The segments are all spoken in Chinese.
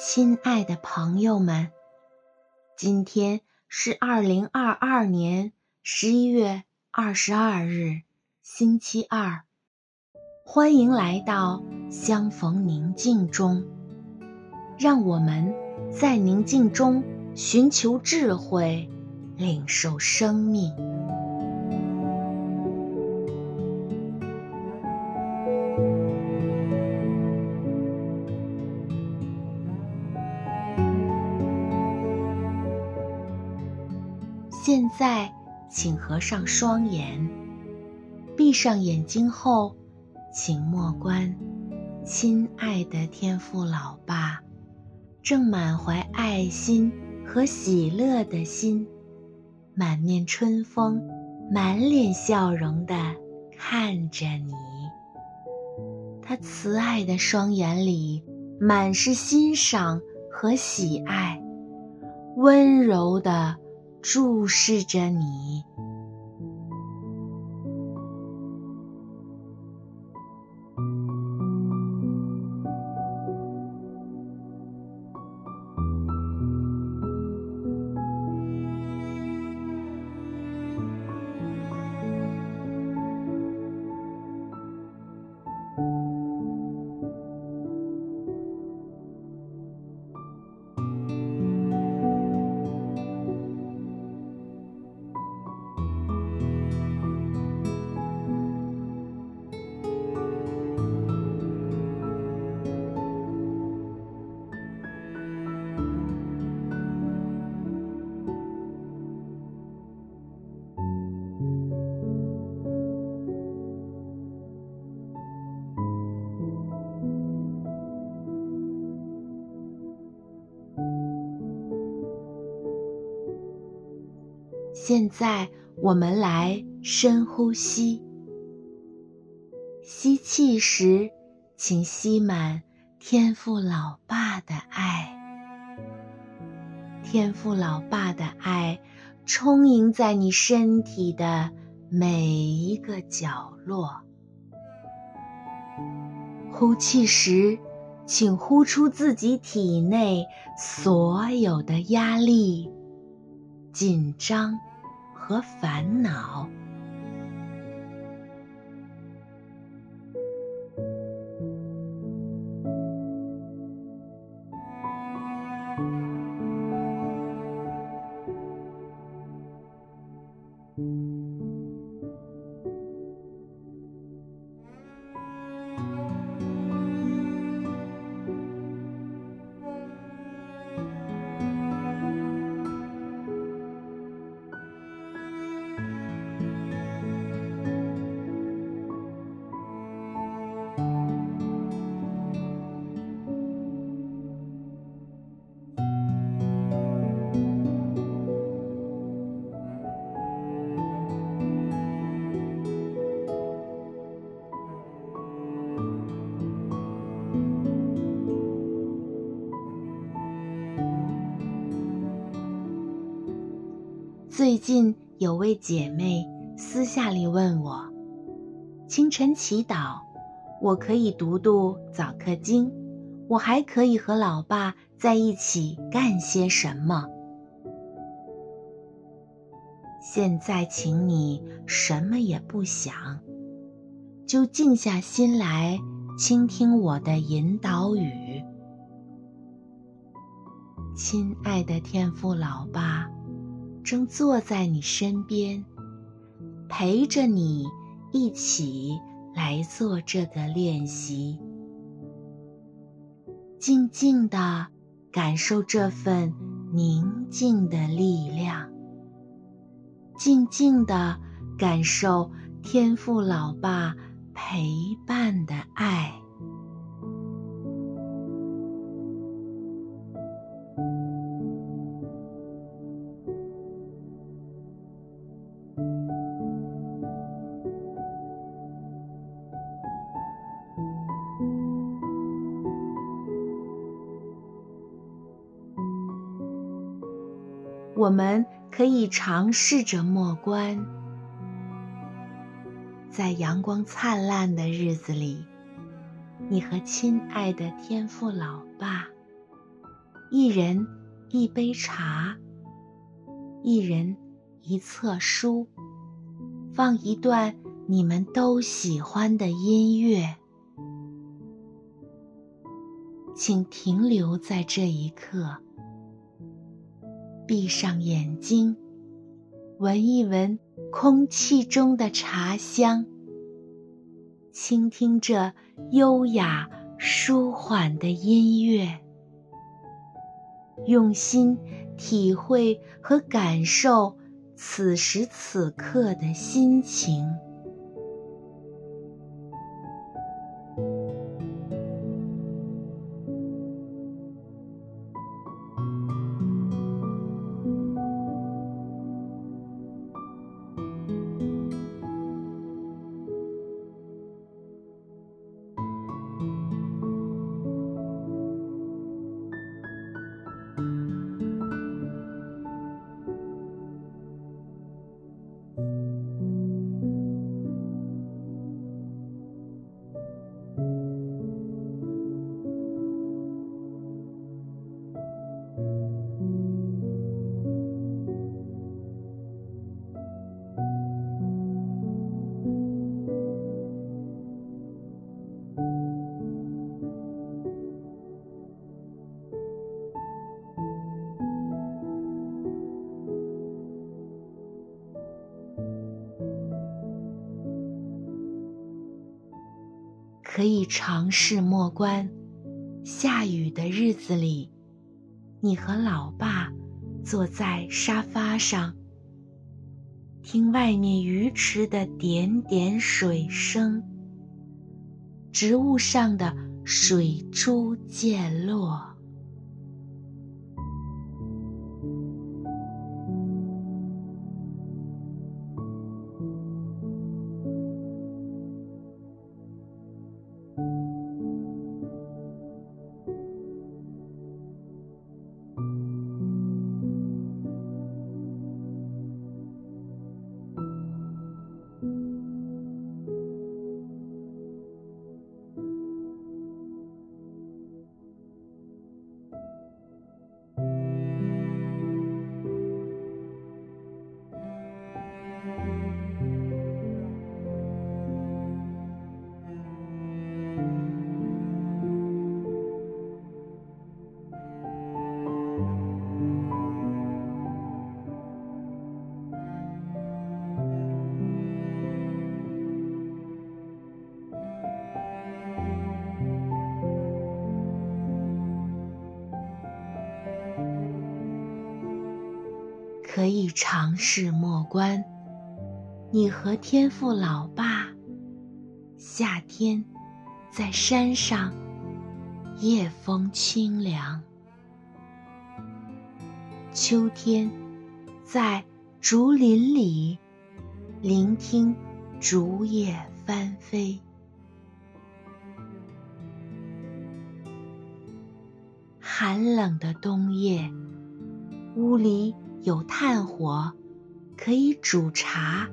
亲爱的朋友们，今天是二零二二年十一月二十二日，星期二。欢迎来到相逢宁静中，让我们在宁静中寻求智慧，领受生命。现在，请合上双眼，闭上眼睛后，请默观，亲爱的天父老爸，正满怀爱心和喜乐的心，满面春风、满脸笑容地看着你。他慈爱的双眼里满是欣赏和喜爱，温柔的。注视着你。现在我们来深呼吸。吸气时，请吸满天父老爸的爱。天父老爸的爱充盈在你身体的每一个角落。呼气时，请呼出自己体内所有的压力、紧张。和烦恼。最近有位姐妹私下里问我：清晨祈祷，我可以读读早课经，我还可以和老爸在一起干些什么？现在，请你什么也不想，就静下心来倾听我的引导语。亲爱的天父老爸。正坐在你身边，陪着你一起来做这个练习。静静的感受这份宁静的力量，静静的感受天父老爸陪伴的爱。我们可以尝试着默观，在阳光灿烂的日子里，你和亲爱的天父老爸一人一杯茶，一人一册书，放一段你们都喜欢的音乐。请停留在这一刻，闭上眼睛，闻一闻空气中的茶香，倾听着优雅舒缓的音乐。用心体会和感受此时此刻的心情。可以尝试默观，下雨的日子里，你和老爸坐在沙发上，听外面鱼池的点点水声，植物上的水珠溅落。可以尝试默观，你和天父老爸，夏天，在山上，夜风清凉；秋天，在竹林里，聆听竹叶翻飞；寒冷的冬夜，屋里。有炭火，可以煮茶。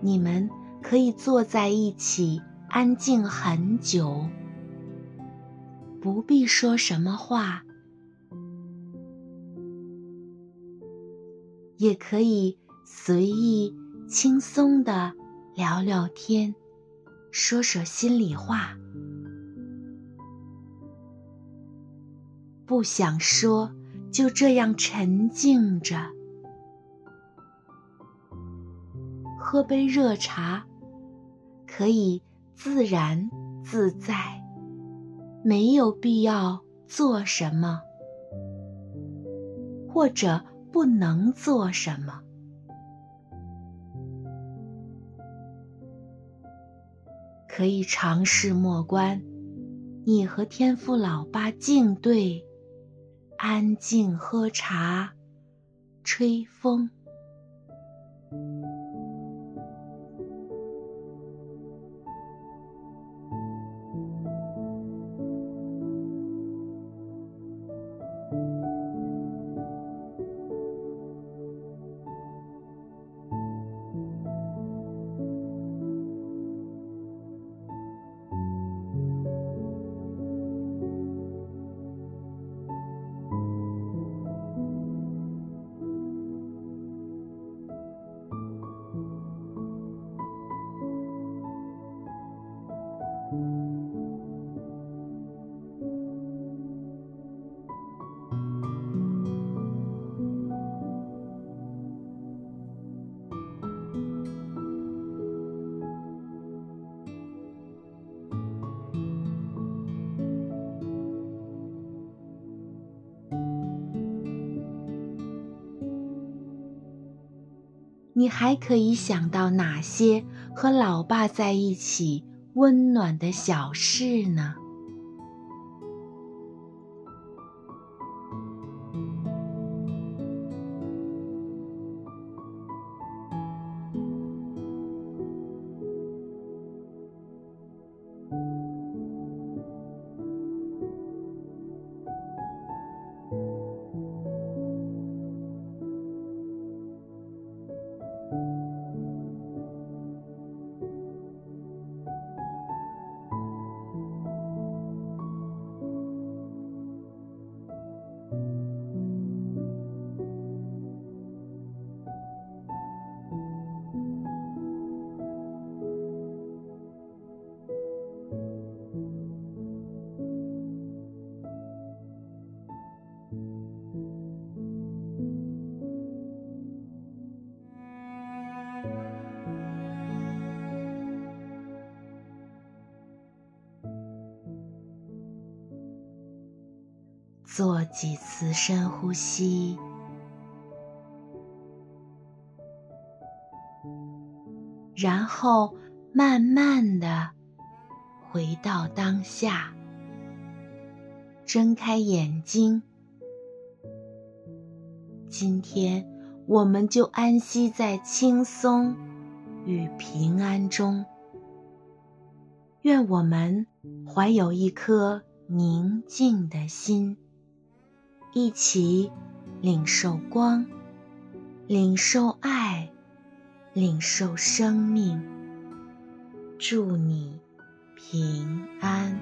你们可以坐在一起，安静很久，不必说什么话，也可以随意轻松的聊聊天，说说心里话。不想说。就这样沉静着，喝杯热茶，可以自然自在，没有必要做什么，或者不能做什么。可以尝试默观，你和天父老爸静对。安静喝茶，吹风。你还可以想到哪些和老爸在一起温暖的小事呢？做几次深呼吸，然后慢慢的回到当下，睁开眼睛。今天我们就安息在轻松与平安中。愿我们怀有一颗宁静的心。一起领受光，领受爱，领受生命。祝你平安。